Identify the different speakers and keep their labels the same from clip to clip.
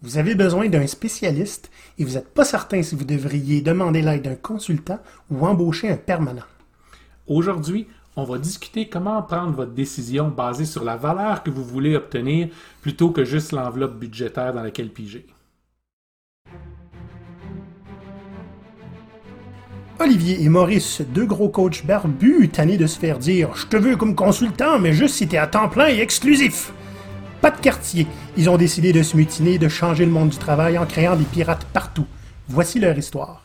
Speaker 1: Vous avez besoin d'un spécialiste et vous n'êtes pas certain si vous devriez demander l'aide d'un consultant ou embaucher un permanent.
Speaker 2: Aujourd'hui, on va discuter comment prendre votre décision basée sur la valeur que vous voulez obtenir plutôt que juste l'enveloppe budgétaire dans laquelle piger.
Speaker 1: Olivier et Maurice, deux gros coachs barbus, tannés de se faire dire Je te veux comme consultant, mais juste si t'es à temps plein et exclusif. Pas de quartier. Ils ont décidé de se mutiner et de changer le monde du travail en créant des pirates partout. Voici leur histoire.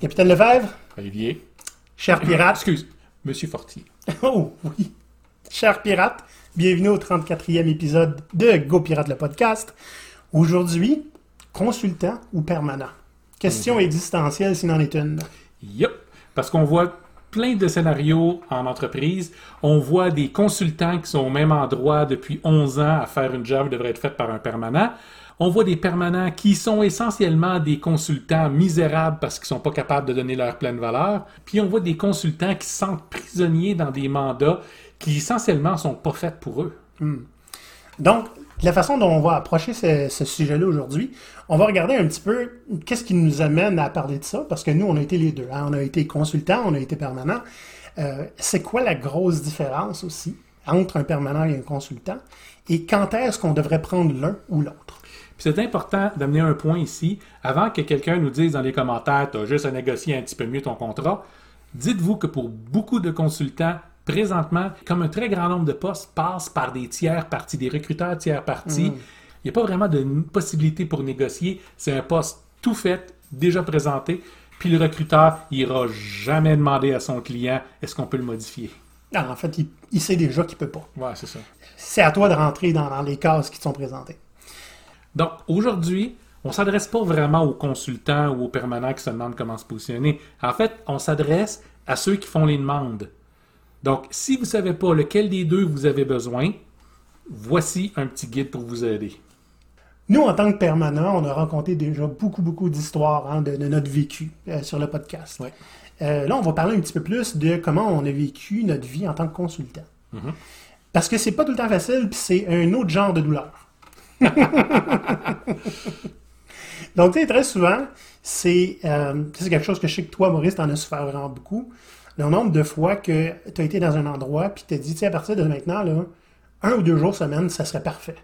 Speaker 1: Capitaine Lefebvre,
Speaker 2: Olivier.
Speaker 1: cher pirate.
Speaker 2: Excuse, Monsieur Fortier.
Speaker 1: Oh oui. Cher pirate, bienvenue au 34e épisode de Go Pirate le podcast. Aujourd'hui, consultant ou permanent? Question existentielle s'il en est une.
Speaker 2: Yup. Parce qu'on voit plein de scénarios en entreprise. On voit des consultants qui sont au même endroit depuis 11 ans à faire une job qui devrait être faite par un permanent. On voit des permanents qui sont essentiellement des consultants misérables parce qu'ils sont pas capables de donner leur pleine valeur. Puis on voit des consultants qui se sentent prisonniers dans des mandats qui essentiellement sont pas faits pour eux.
Speaker 1: Donc, la façon dont on va approcher ce, sujet-là aujourd'hui, on va regarder un petit peu qu'est-ce qui nous amène à parler de ça, parce que nous, on a été les deux. hein. On a été consultant, on a été permanent. Euh, c'est quoi la grosse différence aussi entre un permanent et un consultant? Et quand est-ce qu'on devrait prendre l'un ou l'autre?
Speaker 2: Puis c'est important d'amener un point ici, avant que quelqu'un nous dise dans les commentaires, tu as juste à négocier un petit peu mieux ton contrat. Dites-vous que pour beaucoup de consultants, présentement, comme un très grand nombre de postes passent par des tiers parties, des recruteurs tiers parties, il n'y a pas vraiment de possibilité pour négocier. C'est un poste tout fait, déjà présenté, puis le recruteur n'ira jamais demander à son client est-ce qu'on peut le modifier?
Speaker 1: Ah, en fait, il, il sait déjà qu'il peut pas.
Speaker 2: Ouais, c'est ça.
Speaker 1: C'est à toi de rentrer dans, dans les cases qui te sont présentées.
Speaker 2: Donc, aujourd'hui, on s'adresse pas vraiment aux consultants ou aux permanents qui se demandent comment se positionner. En fait, on s'adresse à ceux qui font les demandes. Donc, si vous ne savez pas lequel des deux vous avez besoin, voici un petit guide pour vous aider.
Speaker 1: Nous, en tant que permanent, on a rencontré déjà beaucoup, beaucoup d'histoires hein, de, de notre vécu euh, sur le podcast.
Speaker 2: Ouais.
Speaker 1: Euh, là, on va parler un petit peu plus de comment on a vécu notre vie en tant que consultant.
Speaker 2: Mhm.
Speaker 1: Parce que c'est pas tout le temps facile, puis c'est un autre genre de douleur. Donc, tu sais, très souvent, c'est euh, c'est quelque chose que je sais que toi, Maurice, t'en as souffert vraiment beaucoup. Le nombre de fois que tu as été dans un endroit, puis t'as dit, tu sais, à partir de maintenant, là, un ou deux jours semaine, ça serait parfait.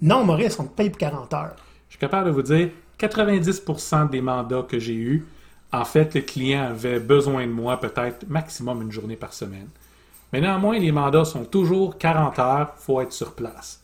Speaker 1: Non, Maurice, on te paye pour 40 heures.
Speaker 2: Je suis capable de vous dire 90% des mandats que j'ai eus, en fait, le client avait besoin de moi peut-être maximum une journée par semaine. Mais néanmoins, les mandats sont toujours 40 heures, il faut être sur place.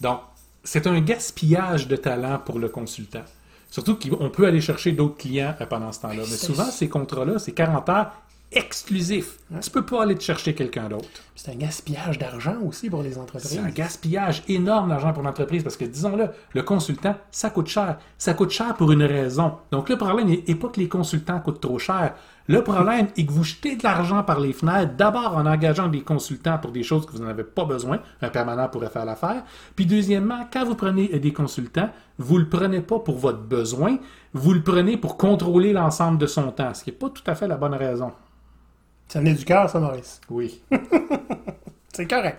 Speaker 2: Donc, c'est un gaspillage de talent pour le consultant. Surtout qu'on peut aller chercher d'autres clients euh, pendant ce temps-là. Mais souvent, ces contrats-là, c'est 40 heures exclusifs. Tu peux pas aller te chercher quelqu'un d'autre.
Speaker 1: C'est un gaspillage d'argent aussi pour les entreprises.
Speaker 2: C'est un gaspillage énorme d'argent pour l'entreprise parce que, disons-le, le consultant, ça coûte cher. Ça coûte cher pour une raison. Donc, le problème n'est pas que les consultants coûtent trop cher. Le problème est que vous jetez de l'argent par les fenêtres, d'abord en engageant des consultants pour des choses que vous n'en avez pas besoin. Un permanent pourrait faire l'affaire. Puis, deuxièmement, quand vous prenez des consultants, vous le prenez pas pour votre besoin, vous le prenez pour contrôler l'ensemble de son temps, ce qui n'est pas tout à fait la bonne raison.
Speaker 1: Ça venait du cœur, ça, Maurice?
Speaker 2: Oui.
Speaker 1: C'est correct.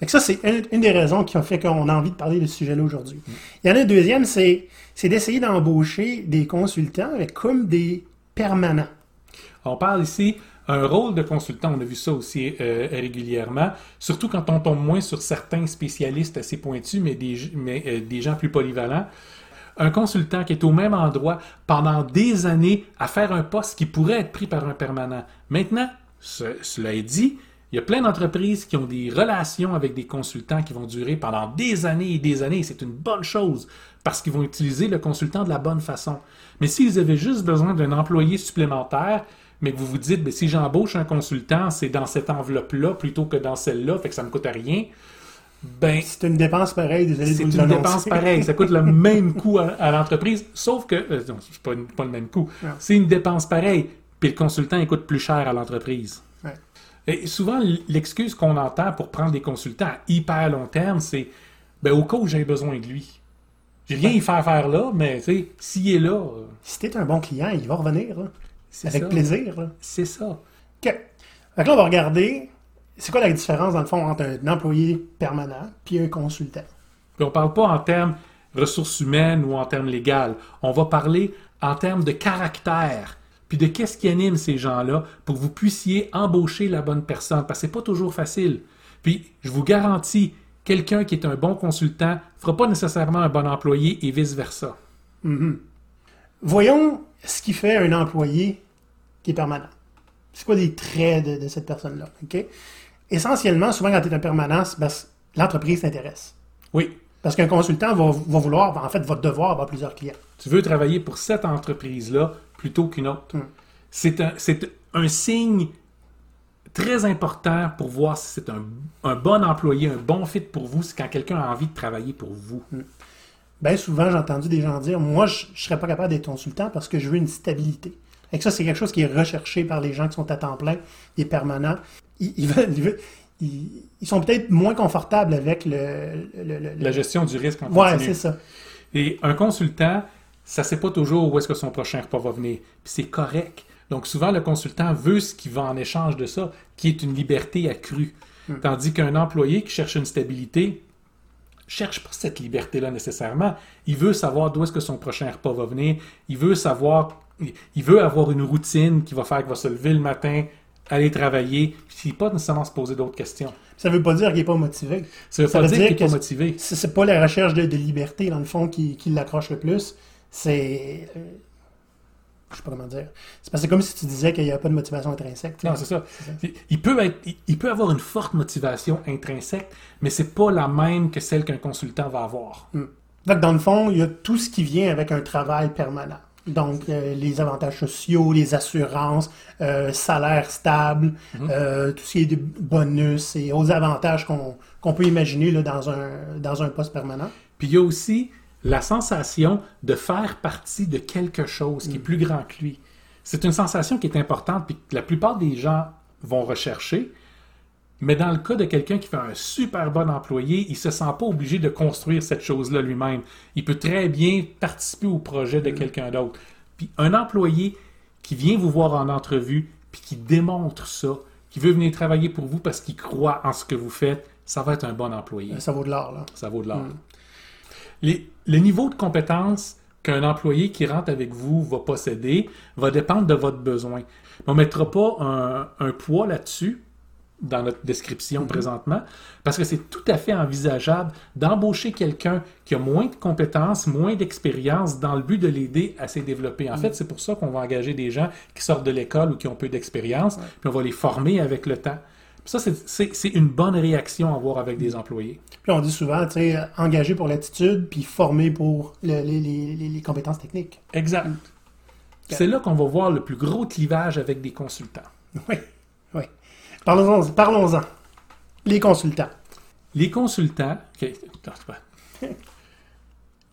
Speaker 1: Que ça, c'est une, des raisons qui ont fait qu'on a envie de parler de ce sujet-là aujourd'hui. Il y en a une deuxième, c'est d'essayer d'embaucher des consultants comme des permanents.
Speaker 2: On parle ici un rôle de consultant, on a vu ça aussi euh, régulièrement, surtout quand on tombe moins sur certains spécialistes assez pointus, mais des, mais, euh, des gens plus polyvalents. Un consultant qui est au même endroit pendant des années à faire un poste qui pourrait être pris par un permanent. Maintenant, ce- cela est dit, il y a plein d'entreprises qui ont des relations avec des consultants qui vont durer pendant des années et des années. C'est une bonne chose parce qu'ils vont utiliser le consultant de la bonne façon. Mais s'ils avaient juste besoin d'un employé supplémentaire, mais que vous vous dites, ben, si j'embauche un consultant, c'est dans cette enveloppe-là plutôt que dans celle-là, fait que ça me coûte rien, ben,
Speaker 1: C'est une dépense pareille, désolé de
Speaker 2: c'est une
Speaker 1: annoncer.
Speaker 2: dépense pareille. Ça coûte le même coût à, à l'entreprise, sauf que, euh, non, c'est pas, pas le même coût. C'est une dépense pareille, puis le consultant, il coûte plus cher à l'entreprise.
Speaker 1: Ouais.
Speaker 2: Et souvent, l'excuse qu'on entend pour prendre des consultants à hyper long terme, c'est ben, au cas où j'ai besoin de lui. J'ai rien y faire faire là, mais tu sais, s'il est là, euh,
Speaker 1: Si t'es un bon client, il va revenir, là,
Speaker 2: c'est
Speaker 1: avec
Speaker 2: ça.
Speaker 1: plaisir. là.
Speaker 2: C'est ça.
Speaker 1: OK. Que là, on va regarder, c'est quoi la différence, dans le fond, entre un employé permanent puis un consultant?
Speaker 2: Puis on parle pas en termes ressources humaines ou en termes légaux. On va parler en termes de caractère, puis de qu'est-ce qui anime ces gens-là pour que vous puissiez embaucher la bonne personne, parce que c'est pas toujours facile. Puis, je vous garantis, quelqu'un qui est un bon consultant fera pas nécessairement un bon employé et vice-versa.
Speaker 1: Voyons ce qui fait un employé qui est permanent. C'est quoi les traits de, de cette personne-là? OK? Essentiellement, souvent quand tu es en permanence, ben, l'entreprise t'intéresse.
Speaker 2: Oui,
Speaker 1: Parce qu'un consultant va, va vouloir, en fait, va devoir avoir plusieurs clients.
Speaker 2: tu veux travailler pour cette entreprise-là plutôt qu'une autre.
Speaker 1: Mm.
Speaker 2: C'est un, signe très important pour voir si c'est un, un bon employé, un bon fit pour vous, c'est quand quelqu'un a envie de travailler pour vous.
Speaker 1: Bien souvent, j'ai entendu des gens dire Moi, je ne serais pas capable d'être consultant parce que je veux une stabilité. Et que ça, c'est quelque chose qui est recherché par les gens qui sont à temps plein, et permanents. Ils, veulent- sont peut-être moins confortables avec le. le- le- le-
Speaker 2: La gestion du risque en
Speaker 1: Ouais, c'est ça.
Speaker 2: Et un consultant, ça ne sait pas toujours où est-ce que son prochain repas va venir. Puis c'est correct. Donc souvent, le consultant veut ce qu'il va en échange de ça, qui est une liberté accrue. Tandis qu'un employé qui cherche une stabilité, cherche pas cette liberté-là nécessairement. Il veut savoir d'où est-ce que son prochain repas va venir. Il veut savoir, il veut avoir une routine qui va faire qu'il va se lever le matin, aller travailler, puis pas nécessairement se poser d'autres questions.
Speaker 1: Ça ne veut pas dire qu'il n'est pas motivé.
Speaker 2: Ça veut
Speaker 1: Ça
Speaker 2: pas
Speaker 1: veut
Speaker 2: dire
Speaker 1: dire
Speaker 2: qu'il n'est pas motivé.
Speaker 1: C'est pas la recherche de, de liberté, dans le fond, qui, qui l'accroche le plus. C'est. euh, je sais pas comment dire. C'est parce que c'est comme si tu disais qu'il n'y a pas de motivation intrinsèque.
Speaker 2: Non, c'est ça. Il peut, être, il- il peut avoir une forte motivation intrinsèque, mais c'est pas la même que celle qu'un consultant va avoir.
Speaker 1: Fait que dans le fond, il y a tout ce qui vient avec un travail permanent. Donc, euh, les avantages sociaux, les assurances, euh, salaire stable, euh, tout ce qui est des bonus et autres avantages qu'on qu'on peut imaginer là, dans, un, dans un poste permanent.
Speaker 2: Puis il y a aussi la sensation de faire partie de quelque chose qui est plus grand que lui. C'est une sensation qui est importante puis que la plupart des gens vont rechercher. Mais dans le cas de quelqu'un qui fait un super bon employé, il se sent pas obligé de construire cette chose-là lui-même. Il peut très bien participer au projet de quelqu'un d'autre. Puis un employé qui vient vous voir en entrevue puis qui démontre ça, qui veut venir travailler pour vous parce qu'il croit en ce que vous faites, ça va être un bon employé.
Speaker 1: Ça vaut de l'or. là.
Speaker 2: Ça vaut de l'or. Les- le niveau de compétence qu'un employé qui rentre avec vous va posséder va dépendre de votre besoin. On ne mettra pas un, un poids là-dessus dans notre description présentement, parce que c'est tout à fait envisageable d'embaucher quelqu'un qui a moins de compétences, moins d'expérience, dans le but de l'aider à se développer. En fait, c'est pour ça qu'on va engager des gens qui sortent de l'école ou qui ont peu d'expérience, puis on va les former avec le temps. Ça, c'est- une bonne réaction à avoir avec des employés.
Speaker 1: Puis on dit souvent, tu sais, engagé pour l'attitude, puis formé pour le- les, les- les- les compétences techniques.
Speaker 2: Exact. C'est là qu'on va voir le plus gros clivage avec des consultants.
Speaker 1: Oui. Parlons-en. Parlons-en. Les consultants.
Speaker 2: Les consultants.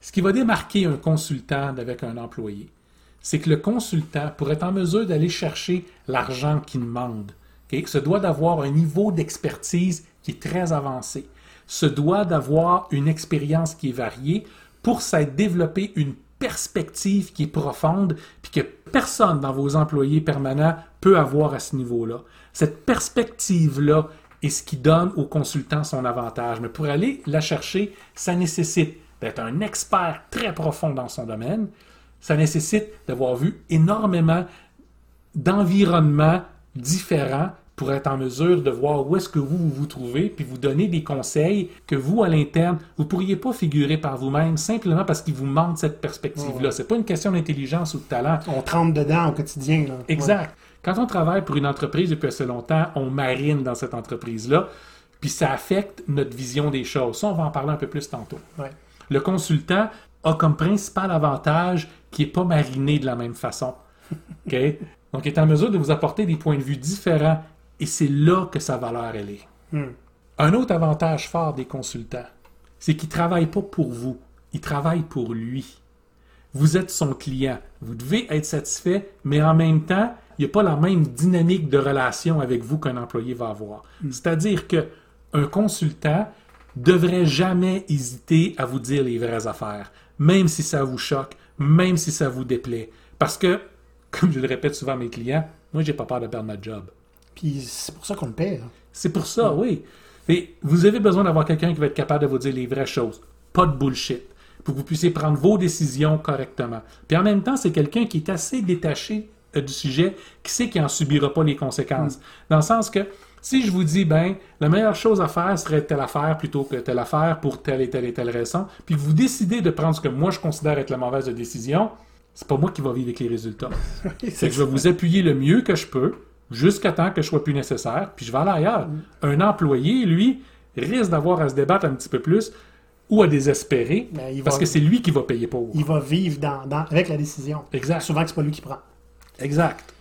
Speaker 2: Ce qui va démarquer un consultant avec un employé, c'est que le consultant, pour être en mesure d'aller chercher l'argent qu'il demande, ok, se doit d'avoir un niveau d'expertise qui est très avancé, se doit d'avoir une expérience qui est variée pour s'être développé une perspective qui est profonde, puis que personne dans vos employés permanents peut avoir à ce niveau-là. Cette perspective-là est ce qui donne au consultant son avantage. Mais pour aller la chercher, ça nécessite d'être un expert très profond dans son domaine. Ça nécessite d'avoir vu énormément d'environnements différents pour être en mesure de voir où est-ce que vous vous, vous trouvez, puis vous donner des conseils que vous, à l'interne, vous ne pourriez pas figurer par vous-même simplement parce qu'il vous manque cette perspective-là.
Speaker 1: Ouais.
Speaker 2: C'est pas une question d'intelligence ou de talent.
Speaker 1: On trempe dedans au quotidien. Là.
Speaker 2: Exact. Quand on travaille pour une entreprise depuis assez longtemps, on marine dans cette entreprise-là, puis ça affecte notre vision des choses. Ça, on va en parler un peu plus tantôt.
Speaker 1: Ouais.
Speaker 2: Le consultant a comme principal avantage qu'il n'est pas mariné de la même façon. OK? Donc, il est en mesure de vous apporter des points de vue différents et c'est là que sa valeur, elle est.
Speaker 1: Hmm.
Speaker 2: Un autre avantage fort des consultants, c'est qu'ils ne travaillent pas pour vous, ils travaillent pour lui. Vous êtes son client. Vous devez être satisfait, mais en même temps, il n'y a pas la même dynamique de relation avec vous qu'un employé va avoir. C'est-à-dire que un consultant devrait jamais hésiter à vous dire les vraies affaires, même si ça vous choque, même si ça vous déplaît. Parce que, comme je le répète souvent à mes clients, moi, j'ai pas peur de perdre ma job.
Speaker 1: Puis c'est pour ça qu'on le paie.
Speaker 2: C'est pour ça, oui. Et vous avez besoin d'avoir quelqu'un qui va être capable de vous dire les vraies choses. Pas de bullshit. pour que vous puissiez prendre vos décisions correctement. Puis en même temps, c'est quelqu'un qui est assez détaché euh, du sujet, qui sait qu'il n'en subira pas les conséquences. Dans le sens que si je vous dis, ben, la meilleure chose à faire serait telle affaire plutôt que telle affaire pour telle et telle et telle raison, puis vous décidez de prendre ce que moi je considère être la mauvaise décision, c'est pas moi qui va vivre avec les résultats. c'est que je vais vous appuyer le mieux que je peux, jusqu'à temps que je sois plus nécessaire, puis je vais aller ailleurs. Un employé, lui, risque d'avoir à se débattre un petit peu plus ou à désespérer,
Speaker 1: Ben, il
Speaker 2: parce
Speaker 1: va-
Speaker 2: que c'est lui qui va payer pour.
Speaker 1: Il va vivre dans, dans- avec la décision.
Speaker 2: Exact.
Speaker 1: Souvent que c'est pas lui qui prend.
Speaker 2: Exact.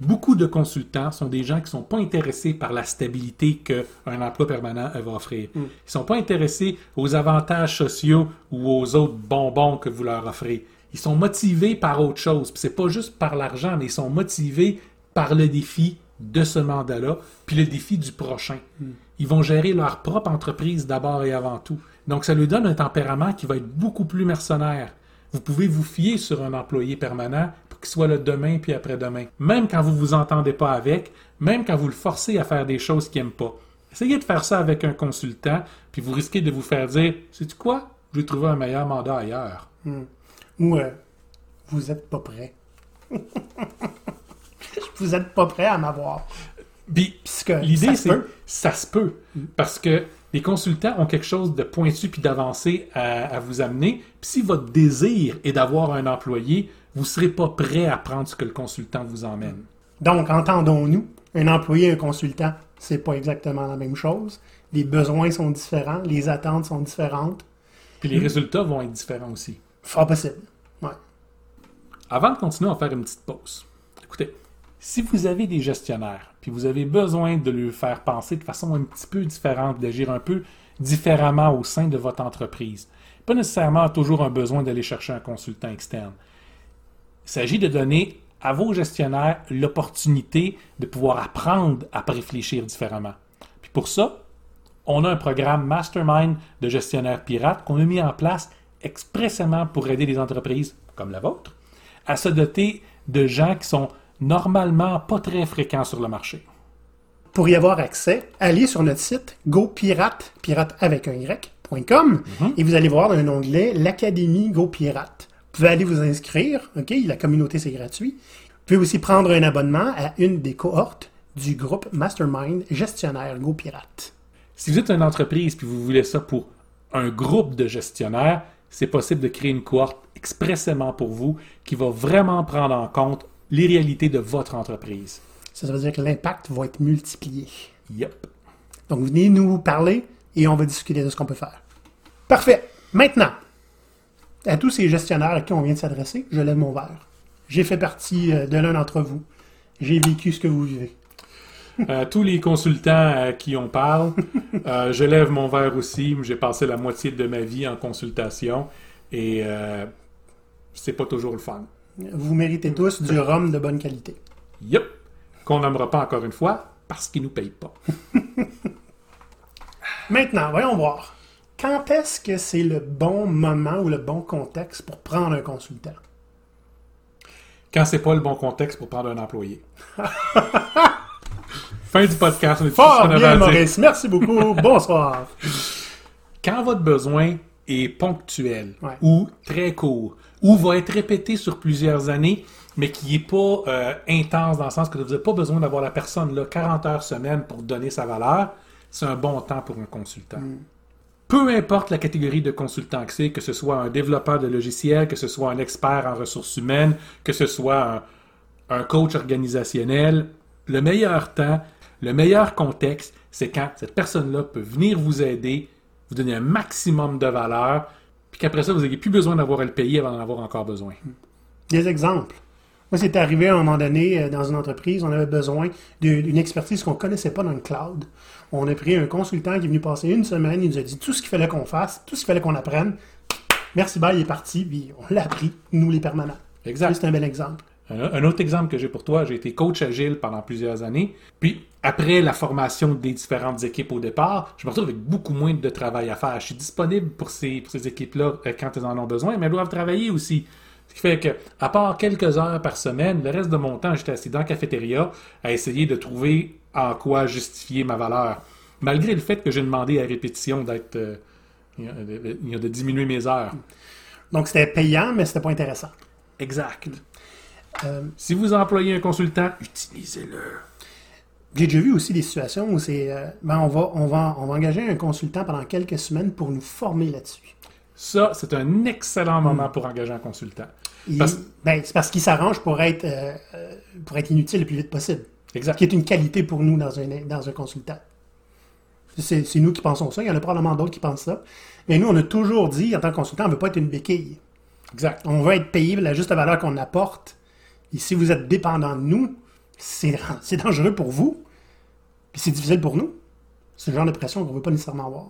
Speaker 2: Beaucoup de consultants sont des gens qui ne sont pas intéressés par la stabilité qu'un emploi permanent euh, va offrir. Ils ne sont pas intéressés aux avantages sociaux ou aux autres bonbons que vous leur offrez. Ils sont motivés par autre chose. Puis c'est pas juste par l'argent, mais ils sont motivés par le défi de ce mandat-là, puis le défi du prochain. Ils vont gérer leur propre entreprise d'abord et avant tout. Donc ça lui donne un tempérament qui va être beaucoup plus mercenaire. Vous pouvez vous fier sur un employé permanent pour qu'il soit là demain puis après-demain. Même quand vous vous entendez pas avec, même quand vous le forcez à faire des choses qu'il n'aime pas. Essayez de faire ça avec un consultant, puis vous risquez de vous faire dire Sais-tu quoi? Je vais trouver un meilleur mandat ailleurs.
Speaker 1: Ou euh, vous êtes pas prêt. vous êtes pas prêt à m'avoir.
Speaker 2: Puis l'idée, c'est ça se peut. Parce que les consultants ont quelque chose de pointu puis d'avancé à, à vous amener. Puis si votre désir est d'avoir un employé, vous ne serez pas prêt à prendre ce que le consultant vous emmène.
Speaker 1: Donc, entendons-nous, un employé et un consultant, c'est pas exactement la même chose. Les besoins sont différents, les attentes sont différentes.
Speaker 2: Puis les résultats vont être différents aussi.
Speaker 1: Fort possible. Ouais.
Speaker 2: Avant de continuer, on va faire une petite pause. Écoutez, si vous avez des gestionnaires, puis vous avez besoin de leur faire penser de façon un petit peu différente, d'agir un peu différemment au sein de votre entreprise, pas nécessairement toujours un besoin d'aller chercher un consultant externe. Il s'agit de donner à vos gestionnaires l'opportunité de pouvoir apprendre à réfléchir différemment. Puis pour ça, on a un programme Mastermind de gestionnaires pirates qu'on a mis en place expressément pour aider les entreprises comme la vôtre à se doter de gens qui sont normalement pas très fréquents sur le marché.
Speaker 1: Pour y avoir accès, allez sur notre site gopirate, pirate avec un y.com, et vous allez voir un onglet l'Académie GoPirate. Vous pouvez aller vous inscrire, OK? La communauté, c'est gratuit. Vous pouvez aussi prendre un abonnement à une des cohortes du groupe Mastermind Gestionnaire GoPirate.
Speaker 2: Si vous êtes une entreprise puis vous voulez ça pour un groupe de gestionnaires, c'est possible de créer une cohorte expressément pour vous qui va vraiment prendre en compte les réalités de votre entreprise.
Speaker 1: Ça, ça veut dire que l'impact va être multiplié.
Speaker 2: Yep.
Speaker 1: Donc, venez nous parler et on va discuter de ce qu'on peut faire. Parfait. Maintenant, à tous ces gestionnaires à qui on vient de s'adresser, je lève mon verre. J'ai fait partie euh, de l'un d'entre vous. J'ai vécu ce que vous vivez.
Speaker 2: Euh, tous les consultants à qui on parle, euh, je lève mon verre aussi. J'ai passé la moitié de ma vie en consultation et euh, c'est pas toujours le fun.
Speaker 1: Vous méritez tous du rhum de bonne qualité.
Speaker 2: Yep. Qu'on n'aimera pas encore une fois parce qu'ils nous payent pas.
Speaker 1: Maintenant, voyons voir. Quand est-ce que c'est le bon moment ou le bon contexte pour prendre un consultant?
Speaker 2: Quand c'est pas le bon contexte pour prendre un employé. fin du podcast. On est
Speaker 1: Fort
Speaker 2: tous en
Speaker 1: bien. Maurice. Merci beaucoup. Bonsoir.
Speaker 2: Quand votre besoin est ponctuel
Speaker 1: Ouais.
Speaker 2: ou très court ou va être répété sur plusieurs années, mais qui n'est pas euh, intense dans le sens que vous n'avez pas besoin d'avoir la personne là 40 heures semaine pour donner sa valeur, c'est un bon temps pour un consultant. Peu importe la catégorie de consultant que c'est, que ce soit un développeur de logiciels, que ce soit un expert en ressources humaines, que ce soit un, un coach organisationnel, le meilleur temps, le meilleur contexte, c'est quand cette personne-là peut venir vous aider, vous donner un maximum de valeur, puis qu'après ça, vous n'ayez plus besoin d'avoir à le payer avant d'en avoir encore besoin.
Speaker 1: Des exemples. Moi, c'est arrivé à un moment donné euh, dans une entreprise, on avait besoin d'une expertise qu'on ne connaissait pas dans le cloud. On a pris un consultant qui est venu passer une semaine, il nous a dit tout ce qu'il fallait qu'on fasse, tout ce qu'il fallait qu'on apprenne. Merci, bye, il est parti, puis on l'a appris, nous les permanents.
Speaker 2: Exact.
Speaker 1: C'est un bel exemple.
Speaker 2: Un, un autre exemple que j'ai pour toi, j'ai été coach agile pendant plusieurs années. Puis, après la formation des différentes équipes au départ, je me retrouve avec beaucoup moins de travail à faire. Je suis disponible pour ces, pour ces équipes-là euh, quand elles en ont besoin, mais elles doivent travailler aussi. Ce qui fait que, à part quelques heures par semaine, le reste de mon temps, j'étais assis dans la cafétéria à essayer de trouver en quoi justifier ma valeur. Malgré le fait que j'ai demandé à répétition d'être. euh, de, de- de diminuer mes heures.
Speaker 1: Donc, c'était payant, mais c'était pas intéressant.
Speaker 2: Exact.
Speaker 1: Euh,
Speaker 2: Si vous employez un consultant, utilisez-le.
Speaker 1: J'ai déjà vu aussi des situations où c'est, euh, ben, on va, on va, on va engager un consultant pendant quelques semaines pour nous former là-dessus.
Speaker 2: Ça, c'est un excellent moment pour engager un consultant. Parce-
Speaker 1: ben, c'est parce qu'il s'arrange pour être, euh, pour être inutile le plus vite possible.
Speaker 2: Exact.
Speaker 1: qui est une qualité pour nous dans un, dans un consultant. C'est c'est nous qui pensons ça. Il y en a probablement d'autres qui pensent ça. Mais nous, on a toujours dit, en tant que consultant, on ne veut pas être une béquille.
Speaker 2: Exact.
Speaker 1: On veut être payé la juste valeur qu'on apporte. Et si vous êtes dépendant de nous, c'est dangereux pour vous. Puis c'est difficile pour nous. C'est le genre de pression qu'on ne veut pas nécessairement avoir.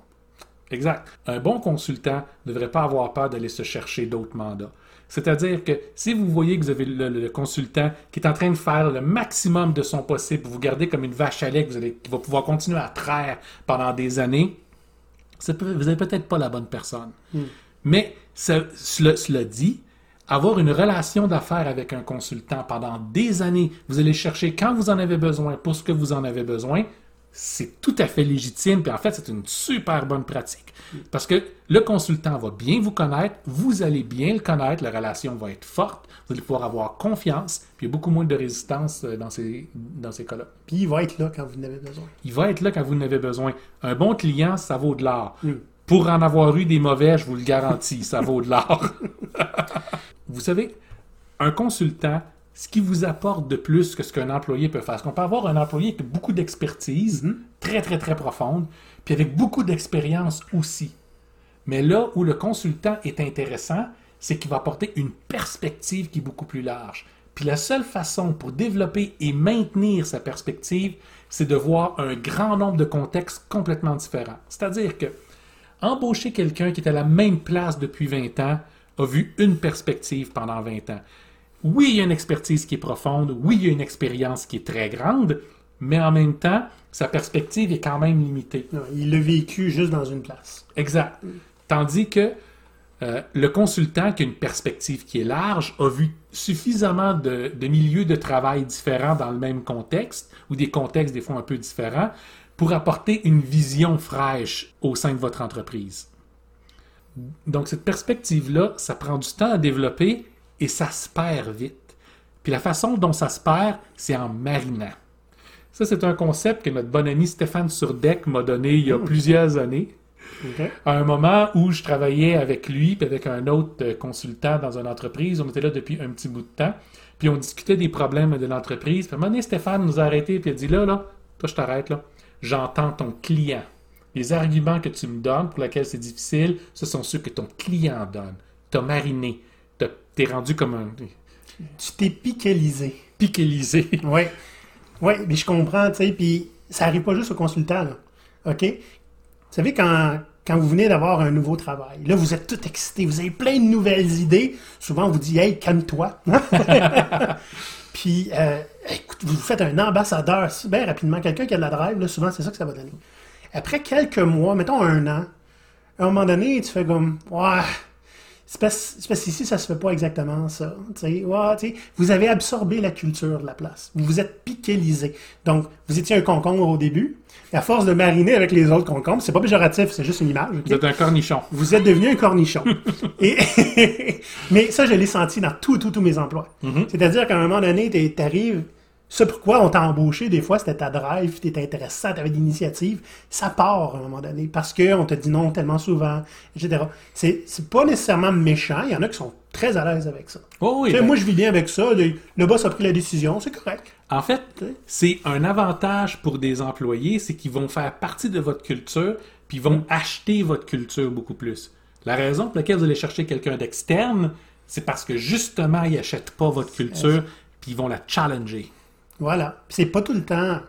Speaker 2: Exact. Un bon consultant ne devrait pas avoir peur d'aller se chercher d'autres mandats. C'est-à-dire que si vous voyez que vous avez le, le consultant qui est en train de faire le maximum de son possible pour vous garder comme une vache à lait que vous allez, qui va pouvoir continuer à traire pendant des années, vous n'êtes peut-être pas la bonne personne. Mais ce- cela, cela dit, avoir une relation d'affaires avec un consultant pendant des années, vous allez chercher quand vous en avez besoin pour ce que vous en avez besoin, c'est tout à fait légitime. Puis en fait, c'est une super bonne pratique. Parce que le consultant va bien vous connaître, vous allez bien le connaître, la relation va être forte, vous allez pouvoir avoir confiance, puis il y a beaucoup moins de résistance euh, dans ces, dans ces cas-là.
Speaker 1: Puis il va être là quand vous en avez besoin.
Speaker 2: Il va être là quand vous en avez besoin. Un bon client, ça vaut de l'or. Pour en avoir eu des mauvais, je vous le garantis, ça vaut de l'or. vous savez, un consultant, ce qui vous apporte de plus que ce qu'un employé peut faire. Parce qu'on peut avoir un employé avec beaucoup d'expertise, très, très, très profonde, puis avec beaucoup d'expérience aussi. Mais là où le consultant est intéressant, c'est qu'il va apporter une perspective qui est beaucoup plus large. Puis la seule façon pour développer et maintenir sa perspective, c'est de voir un grand nombre de contextes complètement différents. C'est-à-dire que embaucher quelqu'un qui est à la même place depuis 20 ans a vu une perspective pendant 20 ans. Oui, il y a une expertise qui est profonde, oui, il y a une expérience qui est très grande, mais en même temps, sa perspective est quand même limitée.
Speaker 1: Non, il l'a vécu juste dans une place.
Speaker 2: Exact. Tandis que euh, le consultant qui a une perspective qui est large a vu suffisamment de, de milieux de travail différents dans le même contexte, ou des contextes des fois un peu différents, pour apporter une vision fraîche au sein de votre entreprise. Donc cette perspective-là, ça prend du temps à développer et ça se perd vite. Puis la façon dont ça se perd, c'est en marinant. Ça, c'est un concept que notre bon ami Stéphane Surdeck m'a donné il y a plusieurs années à un moment où je travaillais avec lui puis avec un autre euh, consultant dans une entreprise. On était là depuis un petit bout de temps. Puis on discutait des problèmes de l'entreprise. Puis à un moment donné, Stéphane nous a arrêtés puis a dit là, là, toi, je t'arrête là. J'entends ton client. Les arguments que tu me donnes pour lesquels c'est difficile, ce sont ceux que ton client donne. T'as mariné. T'es rendu comme un
Speaker 1: Tu t'es piquelisé.
Speaker 2: piquelisé.
Speaker 1: Oui. Oui, mais je comprends, tu sais, puis ça arrive pas juste au consultant, là. OK? Vous savez, quand, quand vous venez d'avoir un nouveau travail, là, vous êtes tout excité, vous avez plein de nouvelles idées. Souvent, on vous dit, hey, calme-toi. puis, euh, écoute, vous faites un ambassadeur bien rapidement. Quelqu'un qui a de la drive, là, souvent, c'est ça que ça va donner. Après quelques mois, mettons un an, à un moment donné, tu fais comme, ouais, c'est parce, parce qu'ici, ça se fait pas exactement ça. tu sais. Ouais, tu sais, vous avez absorbé la culture de la place. Vous vous êtes piquelisé. Donc, vous étiez un concombre au début. Et à force de mariner avec les autres concombres, c'est pas péjoratif, c'est juste une image.
Speaker 2: Vous êtes un cornichon.
Speaker 1: Vous êtes devenu un cornichon. Et Mais ça, je l'ai senti dans tous, tous, tous mes emplois. C'est-à-dire qu'à un moment donné, tu arrives, ce pourquoi on t'a embauché, des fois, c'était ta drive, tu étais intéressant, tu avais de l'initiative. Ça part à un moment donné parce qu'on te dit non tellement souvent, etc. C'est c'est pas nécessairement méchant. Il y en a qui sont très à l'aise avec ça.
Speaker 2: Oh oui,
Speaker 1: Tu sais,
Speaker 2: ben-
Speaker 1: moi, je vis bien avec ça. Le, le boss a pris la décision, c'est correct.
Speaker 2: En fait, c'est un avantage pour des employés, c'est qu'ils vont faire partie de votre culture, puis ils vont acheter votre culture beaucoup plus. La raison pour laquelle vous allez chercher quelqu'un d'externe, c'est parce que justement, ils n'achètent pas votre culture, puis ils vont la challenger.
Speaker 1: Voilà. Puis C'est pas tout le temps.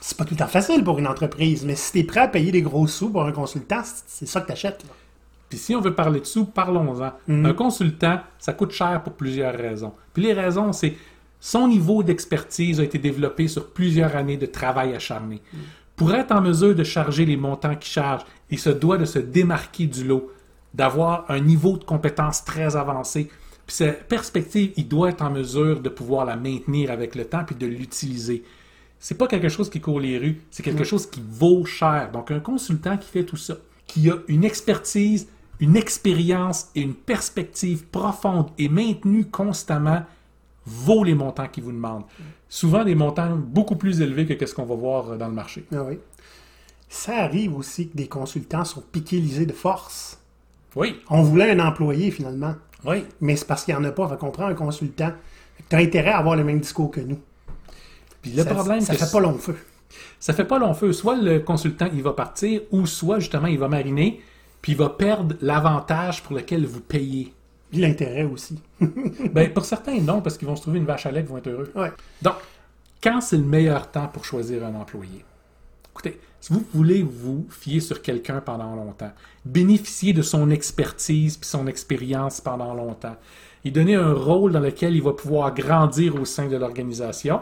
Speaker 1: C'est pas tout le temps facile pour une entreprise, mais si tu es prêt à payer des gros sous pour un consultant, c'est- ça que tu achètes.
Speaker 2: Puis si on veut parler de sous, parlons-en. Un consultant, ça coûte cher pour plusieurs raisons. Puis les raisons, c'est son niveau d'expertise a été développé sur plusieurs années de travail acharné. Pour être en mesure de charger les montants qu'il charge, il se doit de se démarquer du lot, d'avoir un niveau de compétence très avancé. Puis sa perspective, il doit être en mesure de pouvoir la maintenir avec le temps puis de l'utiliser. C'est pas quelque chose qui court les rues, c'est quelque chose qui vaut cher. Donc un consultant qui fait tout ça, qui a une expertise une expérience et une perspective profonde et maintenue constamment vaut les montants qu'ils vous demandent. Souvent des montants beaucoup plus élevés que ce qu'on va voir dans le marché.
Speaker 1: Ah oui. Ça arrive aussi que des consultants sont piquélisés de force.
Speaker 2: Oui.
Speaker 1: On voulait un employé finalement.
Speaker 2: Oui.
Speaker 1: Mais c'est parce qu'il n'y en a pas. Fait qu'on prend un consultant. Tu as intérêt à avoir le même discours que nous.
Speaker 2: Puis le
Speaker 1: ça,
Speaker 2: problème,
Speaker 1: ça fait pas long feu.
Speaker 2: Ça fait pas long feu. Soit le consultant il va partir, ou soit justement il va mariner, puis il va perdre l'avantage pour lequel vous payez.
Speaker 1: Puis l'intérêt aussi.
Speaker 2: ben, pour certains, non, parce qu'ils vont se trouver une vache à lait, ils vont être heureux.
Speaker 1: Ouais.
Speaker 2: Donc, quand c'est le meilleur temps pour choisir un employé? Écoutez, si vous voulez vous fier sur quelqu'un pendant longtemps, bénéficier de son expertise puis son expérience pendant longtemps, et donner un rôle dans lequel il va pouvoir grandir au sein de l'organisation,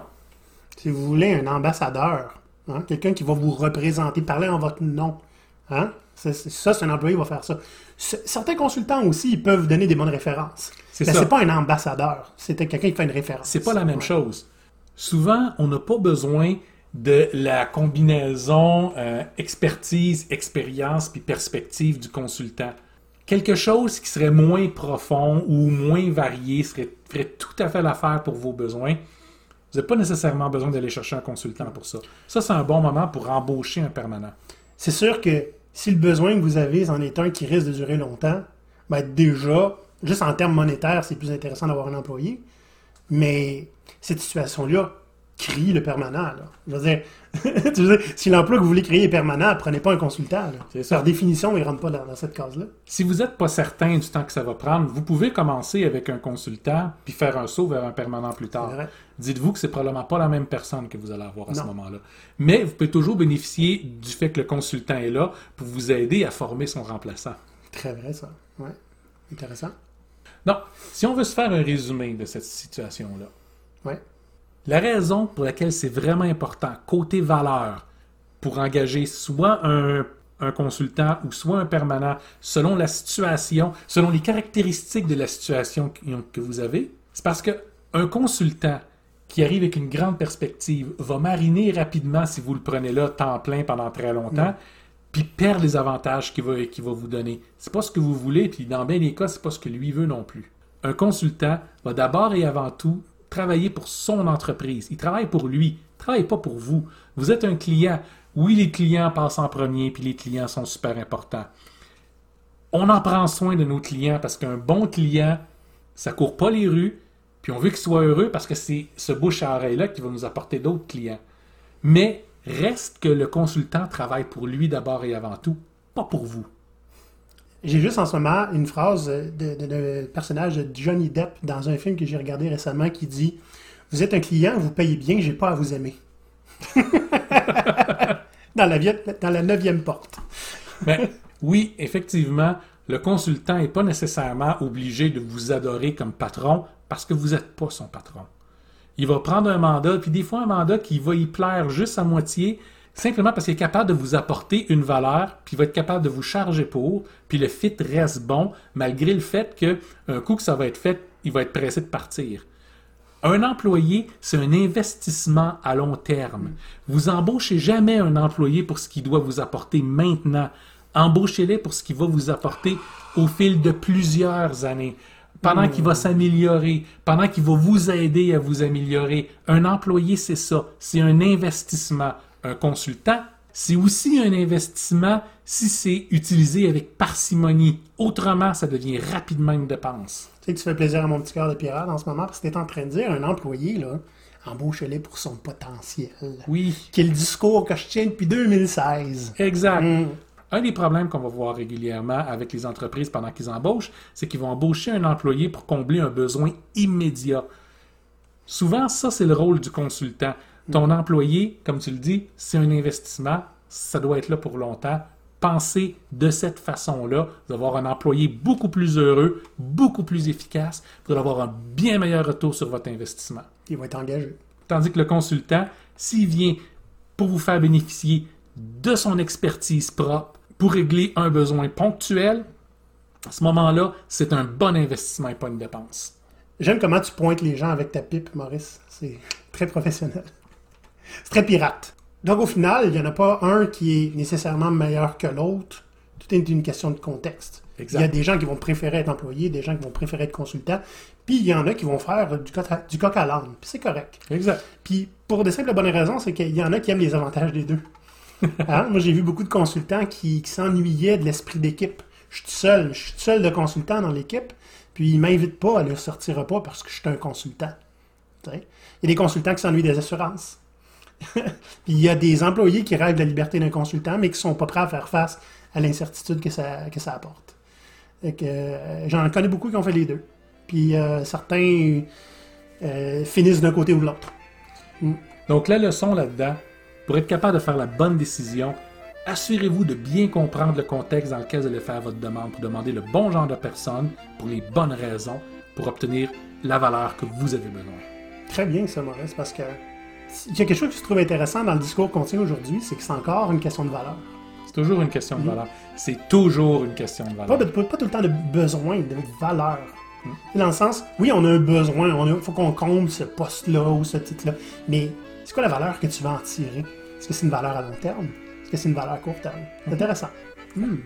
Speaker 1: Si vous voulez un ambassadeur, hein, quelqu'un qui va vous représenter, parler en votre nom, hein, ça, c'est- un employé qui va faire ça. Certains consultants aussi, ils peuvent donner des bonnes références.
Speaker 2: C'est
Speaker 1: c'est pas un ambassadeur, c'est quelqu'un qui fait une référence.
Speaker 2: c'est pas la même
Speaker 1: Ouais.
Speaker 2: chose. Souvent, on n'a pas besoin de la combinaison euh, expertise, expérience puis perspective du consultant. Quelque chose qui serait moins profond ou moins varié serait, tout à fait l'affaire pour vos besoins. Vous n'avez pas nécessairement besoin d'aller chercher un consultant pour ça. Ça, c'est un bon moment pour embaucher un permanent.
Speaker 1: C'est sûr que si le besoin que vous avez en est un qui risque de durer longtemps, ben déjà, juste en termes monétaires, c'est plus intéressant d'avoir un employé. Mais cette situation-là crie le permanent. Là. Je veux dire, tu veux dire, si l'emploi que vous voulez créer est permanent, prenez pas un consultant. Par définition, il ne rentre pas dans, dans cette case-là.
Speaker 2: Si vous n'êtes pas certain du temps que ça va prendre, vous pouvez commencer avec un consultant puis faire un saut vers un permanent plus tard. Dites-vous que c'est probablement pas la même personne que vous allez avoir à ce moment-là. Mais vous pouvez toujours bénéficier du fait que le consultant est là pour vous aider à former son remplaçant.
Speaker 1: Très vrai, ça. Ouais. Intéressant.
Speaker 2: Donc, si on veut se faire un résumé de cette situation-là,
Speaker 1: Ouais.
Speaker 2: La raison pour laquelle c'est vraiment important, côté valeur, pour engager soit un, un consultant ou soit un permanent, selon la situation, selon les caractéristiques de la situation que vous avez, c'est parce que un consultant qui arrive avec une grande perspective va mariner rapidement si vous le prenez là temps plein pendant très longtemps, puis perdre les avantages qu'il va, qu'il va vous donner. C'est pas ce que vous voulez, puis dans bien des cas, c'est pas ce que lui veut non plus. Un consultant va d'abord et avant tout travailler pour son entreprise. Il travaille pour lui, il travaille pas pour vous. Vous êtes un client. Oui, les clients passent en premier, puis les clients sont super importants. On en prend soin de nos clients parce qu'un bon client, ça court pas les rues, puis on veut qu'il soit heureux parce que c'est ce bouche à oreille-là qui va nous apporter d'autres clients. Mais reste que le consultant travaille pour lui d'abord et avant tout, pas pour vous.
Speaker 1: J'ai juste en ce moment une phrase de, de- personnage de Johnny Depp dans un film que j'ai regardé récemment qui dit Vous êtes un client, vous payez bien, j'ai pas à vous aimer. dans, la, dans la neuvième porte.
Speaker 2: Mais oui, effectivement, le consultant n'est pas nécessairement obligé de vous adorer comme patron parce que vous n'êtes pas son patron. Il va prendre un mandat, puis des fois un mandat qui va y plaire juste à moitié, simplement parce qu'il est capable de vous apporter une valeur, puis il va être capable de vous charger pour, puis le fit reste bon, malgré le fait que un coup que ça va être fait, il va être pressé de partir. Un employé, c'est un investissement à long terme. Vous embauchez jamais un employé pour ce qu'il doit vous apporter maintenant. Embauchez-le pour ce qu'il va vous apporter au fil de plusieurs années. Pendant qu'il va s'améliorer, pendant qu'il va vous aider à vous améliorer. Un employé, c'est ça. C'est un investissement. Un consultant, c'est aussi un investissement si c'est utilisé avec parcimonie. Autrement, ça devient rapidement une dépense.
Speaker 1: Tu sais que tu fais plaisir à mon petit cœur de pirate en ce moment parce que tu es en train de dire un employé, là, embauche-le pour son potentiel.
Speaker 2: Oui,
Speaker 1: Quel discours que je tiens depuis 2016.
Speaker 2: exact.
Speaker 1: Mm.
Speaker 2: Un des problèmes qu'on va voir régulièrement avec les entreprises pendant qu'ils embauchent, c'est qu'ils vont embaucher un employé pour combler un besoin immédiat. Souvent, ça, c'est le rôle du consultant. Ton employé, comme tu le dis, c'est un investissement, ça doit être là pour longtemps. Pensez de cette façon-là, d'avoir un employé beaucoup plus heureux, beaucoup plus efficace, pour avoir un bien meilleur retour sur votre investissement.
Speaker 1: Il va être engagé.
Speaker 2: Tandis que le consultant, s'il vient pour vous faire bénéficier de son expertise propre pour régler un besoin ponctuel, à ce moment-là, c'est un bon investissement et pas une dépense.
Speaker 1: J'aime comment tu pointes les gens avec ta pipe, Maurice. C'est très professionnel. C'est très pirate. Donc au final, il n'y en a pas un qui est nécessairement meilleur que l'autre. Tout est une question de contexte. Il y a des gens qui vont préférer être employés, des gens qui vont préférer être consultants, puis il y en a qui vont faire du coq à, du coq à l'âne, puis c'est correct.
Speaker 2: Exact.
Speaker 1: Puis pour de simples bonnes raisons, c'est qu'il y en a qui aiment les avantages des deux. Hein? Moi, j'ai vu beaucoup de consultants qui, qui s'ennuyaient de l'esprit d'équipe. Je suis seul, je suis seul de consultant dans l'équipe, puis ils m'invitent pas à aller sortir repas parce que je suis un consultant. Il y a des consultants qui s'ennuient des assurances. Puis il y a des employés qui rêvent de la liberté d'un consultant, mais qui sont pas prêts à faire face à l'incertitude que ça, que ça apporte. Euh, J'en connais beaucoup qui ont fait les deux. Puis euh, certains euh, finissent d'un côté ou de l'autre.
Speaker 2: Donc la leçon là-dedans, pour être capable de faire la bonne décision, assurez-vous de bien comprendre le contexte dans lequel vous allez faire votre demande pour demander le bon genre de personne pour les bonnes raisons pour obtenir la valeur que vous avez besoin.
Speaker 1: Très bien, ça, Maurice, parce que il y a quelque chose qui se trouve intéressant dans le discours qu'on tient aujourd'hui, c'est que c'est encore une question de valeur.
Speaker 2: C'est toujours une question de valeur. C'est toujours une question de
Speaker 1: Pas,
Speaker 2: valeur.
Speaker 1: de- pas tout le temps de besoin, de valeur. Dans le sens, oui, on a un besoin, il faut qu'on comble ce poste-là ou ce titre-là, mais c'est quoi la valeur que tu vas en tirer? Est-ce que c'est une valeur à long terme? Est-ce que c'est une valeur à court terme? C'est intéressant. Hmm.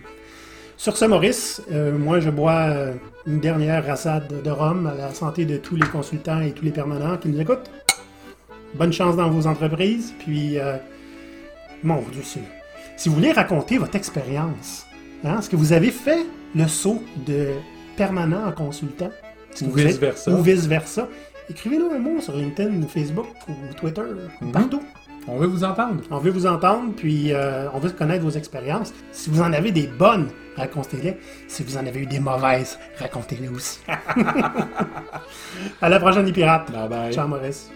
Speaker 1: Sur ce, Maurice, euh, moi, je bois euh, une dernière rassade de rhum à la santé de tous les consultants et tous les permanents qui nous écoutent. Bonne chance dans vos entreprises, puis, euh, mon Dieu, si, si vous voulez raconter votre expérience, hein, est-ce que vous avez fait le saut de permanent en consultant?
Speaker 2: Ou vice-versa.
Speaker 1: Ou vice-versa. Écrivez-nous un mot sur LinkedIn, Facebook ou Twitter, partout.
Speaker 2: On veut vous entendre.
Speaker 1: On veut vous entendre, puis euh, on veut connaître vos expériences. Si vous en avez des bonnes, racontez-les. Si vous en avez eu des mauvaises, racontez-les aussi. à la prochaine, les pirates.
Speaker 2: Bye bye.
Speaker 1: Ciao, Maurice.